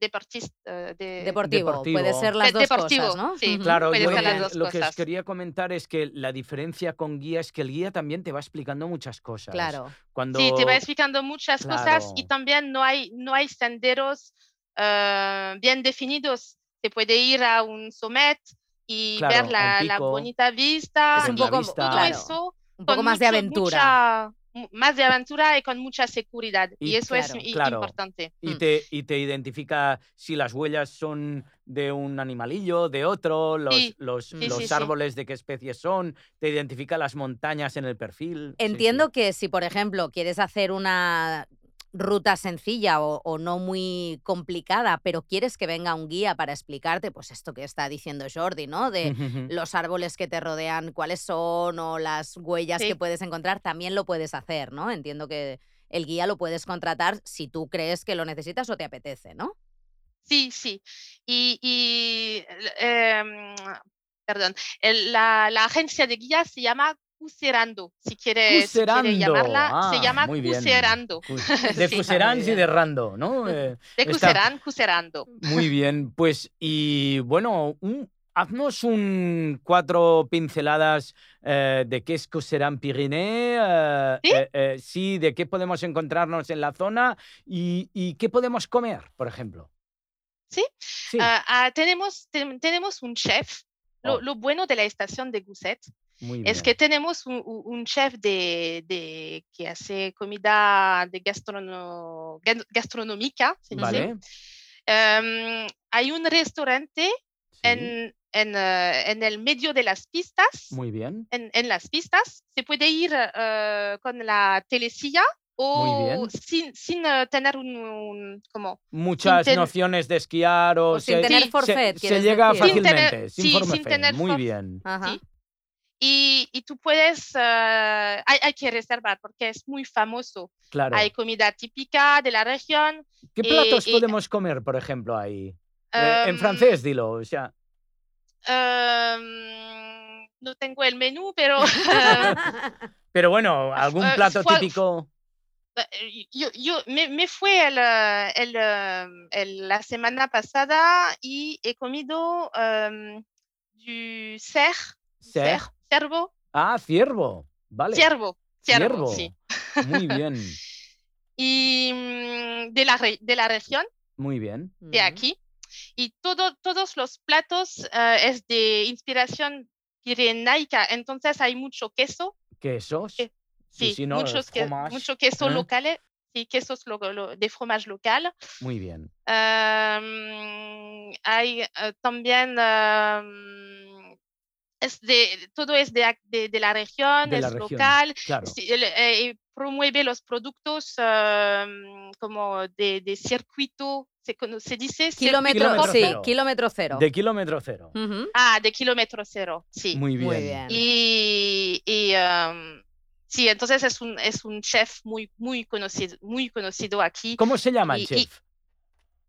deportista. eh, de- Deportivo, Deportivo. puede ser las De- dos deportivo, cosas, ¿no? sí. Claro, puede yo ser lo las que, dos lo que os cosas. quería comentar es que la diferencia con guía es que el guía también te va explicando muchas cosas. Claro. Cuando... Sí, te va explicando muchas cosas y Claro. también no hay, no hay senderos eh, bien definidos. Se puede ir a un summit y Claro, ver la, la bonita vista. Es un y poco- todo claro, eso Un poco más de mucho- aventura. mucha- mu- más de aventura y con mucha seguridad. Y, Y eso es claro, i- claro. importante. Y Mm. te, y te identifica si las huellas son de un animalillo, de otro, los, Sí, los, sí, los sí, sí. árboles de qué especie son, te identifica las montañas en el perfil. Sí, sí. Entiendo que si, por ejemplo, quieres hacer una ruta sencilla o, o no muy complicada, pero quieres que venga un guía para explicarte, pues esto que está diciendo Jordi, ¿no? De los árboles que te rodean, cuáles son o las huellas Sí. que puedes encontrar, también lo puedes hacer, ¿no? Entiendo que el guía lo puedes contratar si tú crees que lo necesitas o te apetece, ¿no? Sí, sí. Y, y, em, perdón, el- la, la agencia de guías se llama Cuserando, si quieres, si quiere Cuserando. llamarla, se Ah, bien. Cuserando. Cu- De Sí. Muy y de Rando, ¿no? Eh, De Cuserán, Cuserando. Muy bien, pues y bueno, un- haznos un cuatro pinceladas eh, de qué es Pyrénées, eh, ¿Sí? sí, de qué podemos encontrarnos en la zona y, y qué podemos comer, por ejemplo. ¿Sí? Sí, Ah, ah, tenemos, ten- tenemos un chef. Lo, Oh. lo bueno de la estación de bien. Es que tenemos un, un- chef de, de- que hace comida de gastrono- gastronómica. se dice. Vale. Em, hay un restaurante sí, en, en, eh, en el medio de las pistas. Muy bien. En, en las pistas se puede ir eh, con la telesilla o sin, sin eh, tener un, un- como Muchas ten- nociones de esquiar o, O sin se, tener forfait, se- se llega decir. Sin tener- fácilmente, sin sí, sin forfait. tener Muy bien. Ajá. Sí. Y, y tú puedes, eh, hay, hay que reservar porque es muy famoso. Claro. Hay comida típica de la región. ¿Qué platos eh, podemos comer, por ejemplo, ahí? Eh, en Em, francés, dilo. O sea, em, no tengo el menú, pero pero bueno, algún eh, plato fue- típico. Eh, yo, yo me, me fui el, eh, el, el- la semana pasada y he comido em, du cer, Cer. Cervo, Ah, ciervo. Vale. ciervo, ciervo, sí. Muy bien, Y mm, de la, re- de la región, muy bien. de aquí. Y todo, todos los platos eh, es de inspiración pirenaica, entonces hay mucho queso, ¿Quesos? Eh, sí, sí, ¿no? muchos que- mucho queso ¿eh? local, sí, quesos lo- lo- de fromage local. Muy bien. Am, hay eh, también am, es de, todo es de, ac- de, de la región, De es la región, local, Claro. eh, promueve los productos como de, de circuito, se, dice Kilómetro, Kilómetro sí, cero. kilómetro cero. De kilómetro cero. Ah, de kilómetro cero, sí. Muy bien. Muy bien. Y, y, am, Sí, entonces es un, es un chef muy, muy, conocido, muy conocido aquí. ¿Cómo se llama el chef? y-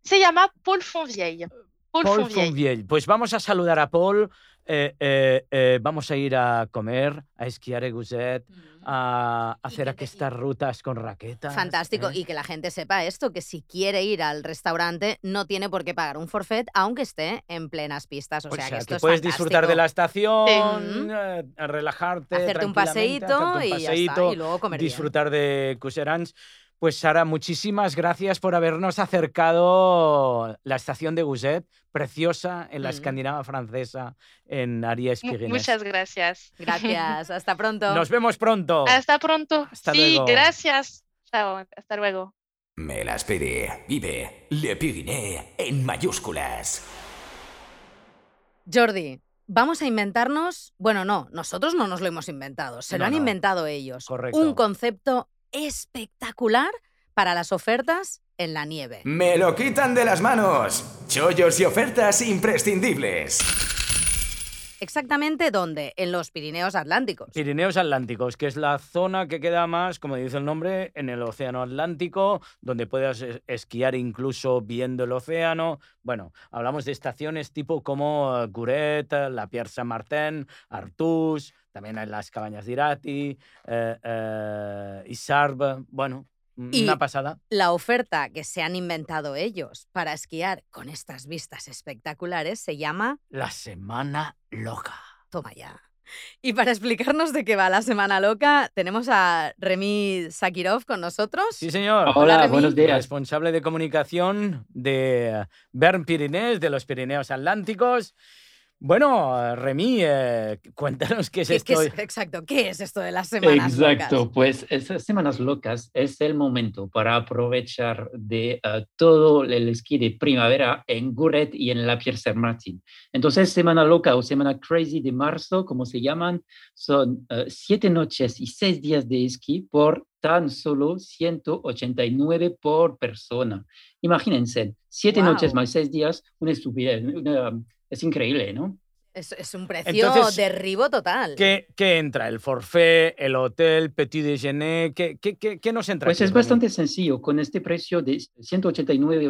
Se llama Paul Fonvieille. Paul, Paul Fonvieille. Fonvieille. Pues vamos a saludar a Paul. Eh, eh, eh, vamos a ir a comer, a esquiar a Guzet, a hacer que estas rutas con raquetas. Fantástico. Y que la gente sepa esto, que si quiere ir al restaurante no tiene por qué pagar un forfait, aunque esté en plenas pistas. O, O sea, que esto es puedes disfrutar de la estación, relajarte, Hacerte un paseíto y ya está. paseíto, Y luego comer bien. disfrutar de Cuserans. Pues Sara, muchísimas gracias por habernos acercado la estación de Guzet, preciosa en la Mm. Escandinava francesa, en Pyrénées. Muchas gracias. Gracias. Hasta pronto. Nos vemos pronto. Hasta pronto. Hasta sí, luego. gracias. Chao, hasta luego. Me la espere. Vive Le Pyrénées en mayúsculas. Jordi, vamos a inventarnos. Bueno, no, nosotros no nos lo hemos inventado, se lo han no. inventado ellos. Correcto. Un concepto espectacular para las ofertas en la nieve. Me lo quitan de las manos. Chollos y ofertas imprescindibles. Exactamente dónde? En los Pirineos Atlánticos. Pirineos Atlánticos, que es la zona que queda más, como dice el nombre, en el Océano Atlántico, donde puedas es- esquiar incluso viendo el océano. Bueno, hablamos de estaciones tipo como Guret, la Pierre Saint-Martin, Artús, también hay las cabañas de Irati, eh, eh, Isarbe. Bueno, Y- una pasada. La oferta que se han inventado ellos para esquiar con estas vistas espectaculares se llama La Semana Loca. Toma ya. Y para explicarnos de qué va la Semana Loca, tenemos a Remy Sakirov con nosotros. Sí, señor. Hola, Remy. buenos días. responsable de comunicación de Bern Pyrénées, de los Pirineos Atlánticos. Bueno, Remy, eh, cuéntanos qué es ¿Qué- qué esto. es- exacto, ¿qué es esto de las semanas Exacto, locas? pues esas semanas locas es el momento para aprovechar de eh, todo el esquí de primavera en Guret y en la Pierre Saint-Martin. Entonces, semana loca o semana crazy de marzo, como se llaman, son eh, siete noches y seis días de esquí por tan solo 189 por persona. Imagínense, siete noches más seis días, una estupidez, una- es increíble, ¿no? Es, es un precio Entonces, derribo total. ¿Qué, qué entra? ¿El forfait, el hotel, petit déjeuner? ¿Qué, qué, qué- qué nos entra? Pues aquí, es bastante sencillo, con este precio de 189 eh,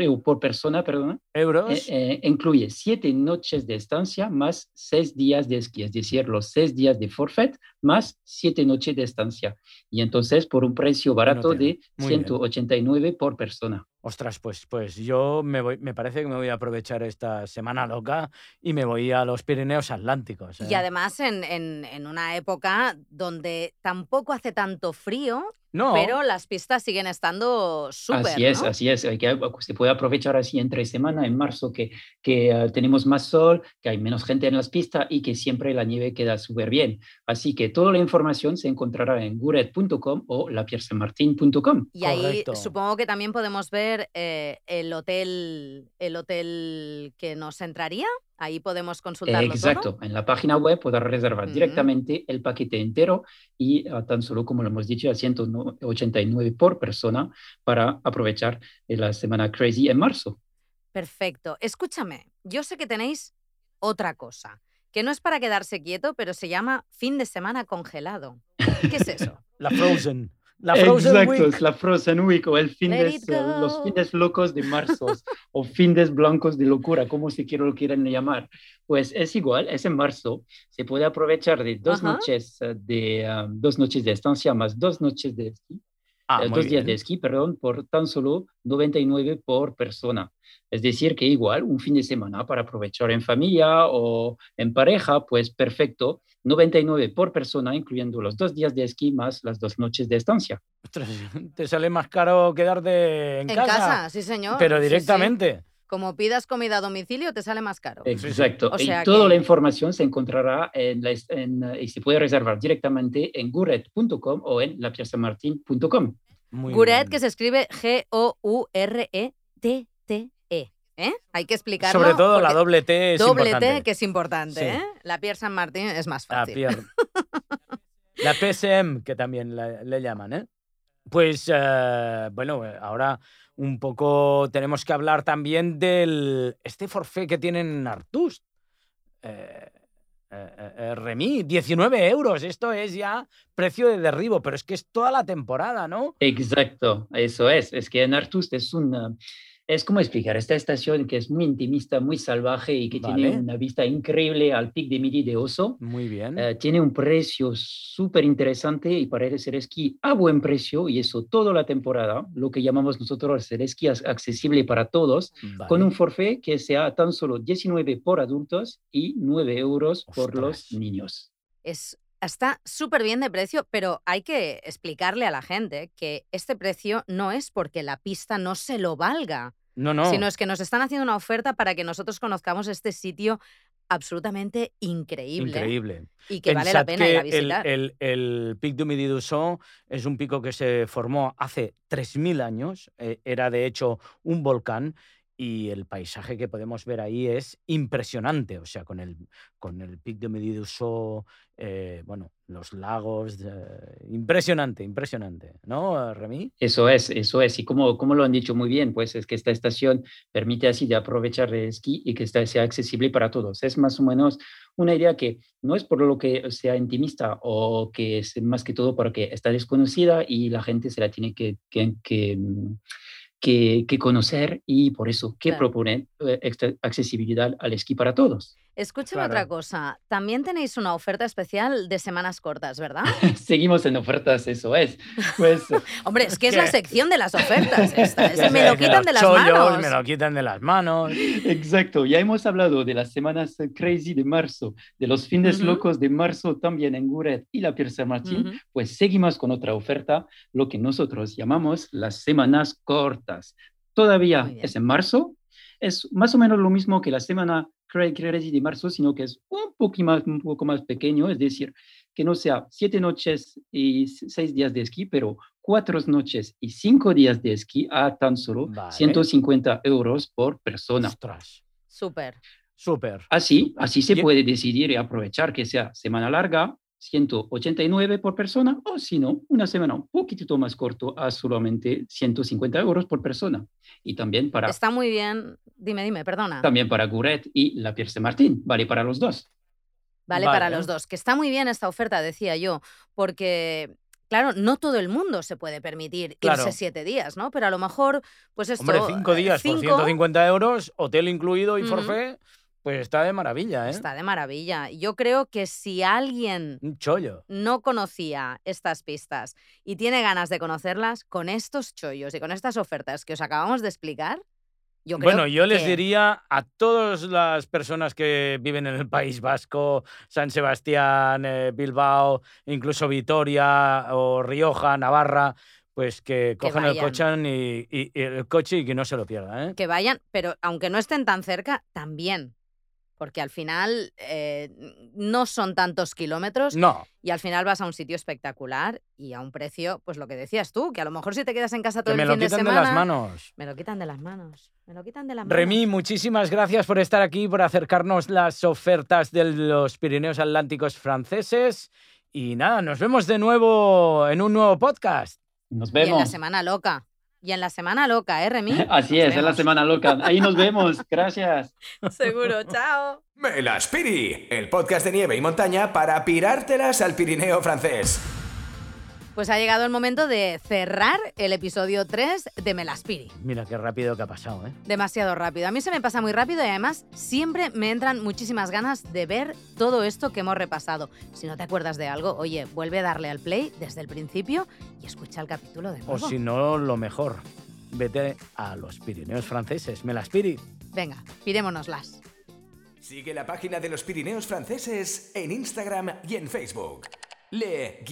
euros por persona, perdón, ¿Euros? incluye siete noches de estancia más seis días de esquí, es decir, los seis días de forfait más siete noches de estancia. Y entonces por un precio barato de Muy bien. 189 por persona. Ostras, pues, pues yo me voy, me parece que me voy a aprovechar esta semana loca y me voy a los Pirineos Atlánticos. Y ¿eh? además en, en- en una época donde tampoco hace tanto frío, no, pero las pistas siguen estando súper. Así es, ¿no? así es. Hay que, se puede aprovechar así entre semana, en marzo, que, que eh, tenemos más sol, que hay menos gente en las pistas y que siempre la nieve queda súper bien. Así que toda la información se encontrará en guret.com o lapiersamartin.com. Y ahí Correcto. supongo que también podemos ver eh, el hotel, el hotel que nos entraría. Ahí podemos consultarlo todo. Exacto. En la página web podrás reservar directamente el paquete entero y ah, tan solo, como lo hemos dicho, a 189 por persona para aprovechar eh, la semana crazy en marzo. Perfecto. Escúchame, yo sé que tenéis otra cosa, que no es para quedarse quieto, pero se llama fin de semana congelado. ¿Qué es eso? la Frozen. La Frozen Exacto, Week. la Frozen Week o el fin de, eh, los fines locos de marzo o fines blancos de locura, como se quiera lo quieran llamar. Pues es igual, es en marzo. Se puede aprovechar de dos Ajá. noches eh, de ah, dos noches de estancia más dos noches de esquí, Ah, dos días bien. de esquí, perdón, por tan solo 99 por persona. Es decir, que igual un fin de semana para aprovechar en familia o en pareja, pues perfecto, 99 por persona, incluyendo los dos días de esquí más las dos noches de estancia. Ostras, te sale más caro quedarte en, En casa, sí señor. pero sí, sí. Como pidas comida a domicilio, te sale más caro. Exacto. O sea y toda que- la información se encontrará en la, en, y se puede reservar directamente en guret.com o en lapiersamartin.com. Muy Guret, bien. que se escribe G-O-U-R-E-T-T-E. ¿eh? Hay que explicarlo. Sobre todo la doble T es doble importante. T, que es importante. Sí. ¿eh? La Pierre San Martín es más La fácil. Pierre. La PSM, que también la- le llaman, ¿eh? Pues, eh, bueno, eh, ahora un poco tenemos que hablar también del este forfait que tienen en Artús. Eh, eh, eh, Remy, 19 euros. Esto es ya precio de derribo, pero es que es toda la temporada, ¿no? Exacto, eso es. Es que en Artus es una es como explicar esta estación que es muy intimista, muy salvaje y que tiene una vista increíble al pic de Midi de Oso. Muy bien. Eh, tiene un precio súper interesante y parece ser esquí a buen precio y eso toda la temporada, lo que llamamos nosotros el esquí accesible para todos, con un forfait que sea tan solo 19 por adultos y 9 euros por los niños. Es Está súper bien de precio, pero hay que explicarle a la gente que este precio no es porque la pista no se lo valga. No, no. Sino es que nos están haciendo una oferta para que nosotros conozcamos este sitio absolutamente increíble. Increíble. Y que vale la pena ir a visitar. El, el, Pic du Midi du es un pico que se formó hace 3.000 años. Eh, era de hecho un volcán y el paisaje que podemos ver ahí es impresionante, o sea, con el, con el Pic de Mediduso, eh, bueno, los lagos, impresionante, impresionante, ¿no, Remy? Eso es, eso es, y como, como lo han dicho muy bien, pues es que esta estación permite así de aprovechar el esquí y que sea accesible para todos. Es más o menos una idea que no es por lo que sea intimista o que es más que todo porque está desconocida y la gente se la tiene que, que mm, que, conocer y por eso que proponen eh, accesibilidad al esquí para todos. Escúcheme otra cosa. También tenéis una oferta especial de semanas cortas, ¿verdad? Seguimos en ofertas, eso es. Pues, Hombre, es que es la sección de las ofertas. me lo quitan de las manos. Me lo quitan de las manos. Exacto. Ya hemos hablado de las semanas crazy de marzo, de los fines locos de marzo también en Guret y la Pierre Saint-Martin. Pues seguimos con otra oferta, lo que nosotros llamamos las semanas cortas. Todavía es en marzo, es más o menos lo mismo que la semana Crazy de marzo, sino que es un, poco más, un poco más pequeño, es decir, que no sea siete noches y seis días de esquí, pero cuatro noches y cinco días de esquí a tan solo 150 euros por persona. Súper. Súper. Así, así se puede decidir y aprovechar que sea semana larga 189 por persona o si no, una semana un poquitito más corto a solamente 150 euros por persona. Y también para... Está muy bien, dime, dime, perdona. También para Guret y la Pierce Martín, vale para los dos. Vale, para los dos, que está muy bien esta oferta, decía yo, porque claro, no todo el mundo se puede permitir irse siete días, ¿no? Pero a lo mejor, pues esto... Hombre, cinco días por 150 euros, hotel incluido y forfait, pues está de maravilla, ¿eh? Está de maravilla. Yo creo que si alguien no conocía estas pistas y tiene ganas de conocerlas, con estos chollos y con estas ofertas que os acabamos de explicar, yo creo bueno, yo les diría a todas las personas que viven en el País Vasco, San Sebastián, eh, Bilbao, incluso Vitoria o Rioja, Navarra, pues que, cojan el coche y, el coche y que no se lo pierdan. ¿eh? Que vayan, pero aunque no estén tan cerca, también porque al final eh, no son tantos kilómetros no. y al final vas a un sitio espectacular y a un precio, pues lo que decías tú, que a lo mejor si te quedas en casa todo el fin de semana... Me lo quitan de las manos. Me lo quitan de las manos. Me lo quitan de las manos. Remy, muchísimas gracias por estar aquí, por acercarnos las ofertas de los Pirineos Atlánticos franceses y nada, nos vemos de nuevo en un nuevo podcast. Nos vemos. Y en la semana loca. Y en la semana loca, ¿eh, Remy? Así es, en la semana loca. Ahí nos vemos. Gracias. Seguro, chao. Melaspiri, el podcast de nieve y montaña para pirártelas al Pirineo francés. Pues ha llegado el momento de cerrar el episodio 3 de Melaspiri. Mira qué rápido que ha pasado, ¿eh? Demasiado rápido. A mí se me pasa muy rápido y además siempre me entran muchísimas ganas de ver todo esto que hemos repasado. Si no te acuerdas de algo, oye, vuelve a darle al play desde el principio y escucha el capítulo de nuevo. O si no, lo mejor, vete a los Pirineos franceses. Melaspiri. Venga, pirémonoslas. Sigue la página de los Pirineos franceses en Instagram y en Facebook le